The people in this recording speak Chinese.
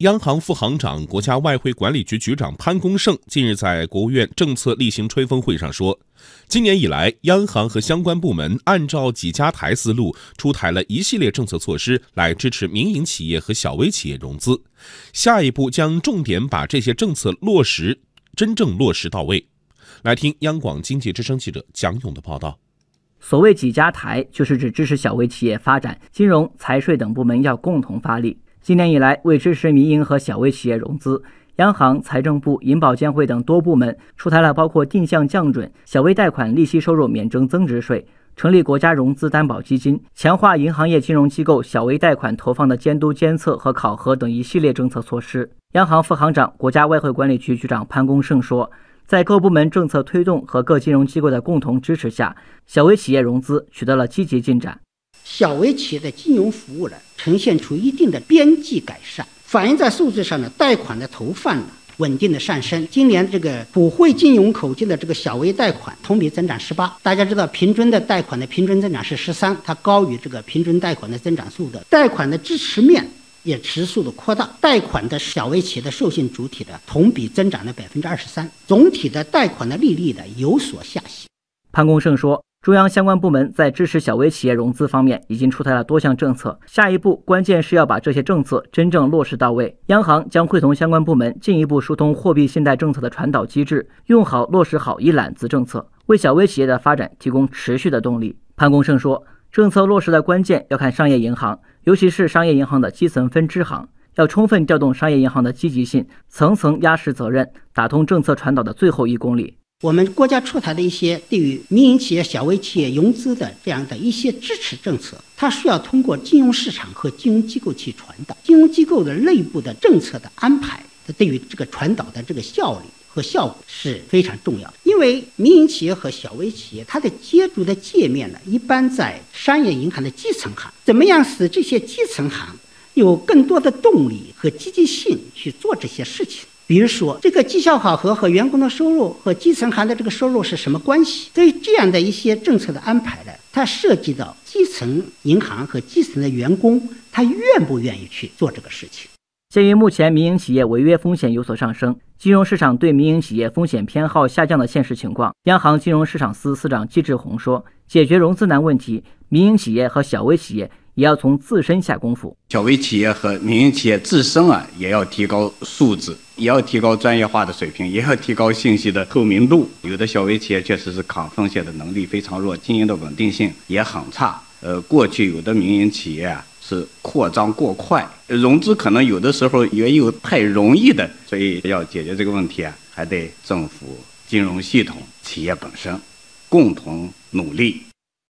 央行副行长、国家外汇管理局局长潘功胜近日在国务院政策例行吹风会上说，今年以来，央行和相关部门按照几家台思路，出台了一系列政策措施来支持民营企业和小微企业融资。下一步将重点把这些政策落实，真正落实到位。来听央广经济之声记者蒋勇的报道。所谓几家台，就是指支持小微企业发展，金融、财税等部门要共同发力。今年以来，为支持民营和小微企业融资，央行、财政部、银保监会等多部门出台了包括定向降准、小微贷款利息收入免征增值税、成立国家融资担保基金、强化银行业金融机构小微贷款投放的监督监测和考核等一系列政策措施。央行副行长、国家外汇管理局局长潘功胜说，在各部门政策推动和各金融机构的共同支持下，小微企业融资取得了积极进展。小微企业的金融服务呢，呈现出一定的边际改善，反映在数字上呢，贷款的投放呢稳定的上升。今年这个普惠金融口径的这个小微贷款同比增长十八，大家知道平均的贷款的平均增长是十三，它高于这个平均贷款的增长速度。贷款的支持面也持续的扩大，贷款的小微企业的授信主体的同比增长了百分之二十三，总体的贷款的利率呢有所下行。潘功胜说。中央相关部门在支持小微企业融资方面已经出台了多项政策，下一步关键是要把这些政策真正落实到位。央行将会同相关部门进一步疏通货币信贷政策的传导机制，用好落实好一揽子政策，为小微企业的发展提供持续的动力。潘功胜说，政策落实的关键要看商业银行，尤其是商业银行的基层分支行，要充分调动商业银行的积极性，层层压实责任，打通政策传导的最后一公里。我们国家出台的一些对于民营企业、小微企业融资的这样的一些支持政策，它需要通过金融市场和金融机构去传导。金融机构的内部的政策的安排，它对于这个传导的这个效率和效果是非常重要的。因为民营企业和小微企业，它的接触的界面呢，一般在商业银行的基层行。怎么样使这些基层行有更多的动力和积极性去做这些事情？比如说，这个绩效考核和员工的收入和基层行的这个收入是什么关系？对于这样的一些政策的安排呢，它涉及到基层银行和基层的员工，他愿不愿意去做这个事情？鉴于目前民营企业违约风险有所上升，金融市场对民营企业风险偏好下降的现实情况，央行金融市场司司长季志宏说：“解决融资难问题，民营企业和小微企业。”也要从自身下功夫，小微企业和民营企业自身啊，也要提高素质，也要提高专业化的水平，也要提高信息的透明度。有的小微企业确实是抗风险的能力非常弱，经营的稳定性也很差。呃，过去有的民营企业啊是扩张过快，融资可能有的时候也有太容易的，所以要解决这个问题啊，还得政府、金融系统、企业本身共同努力。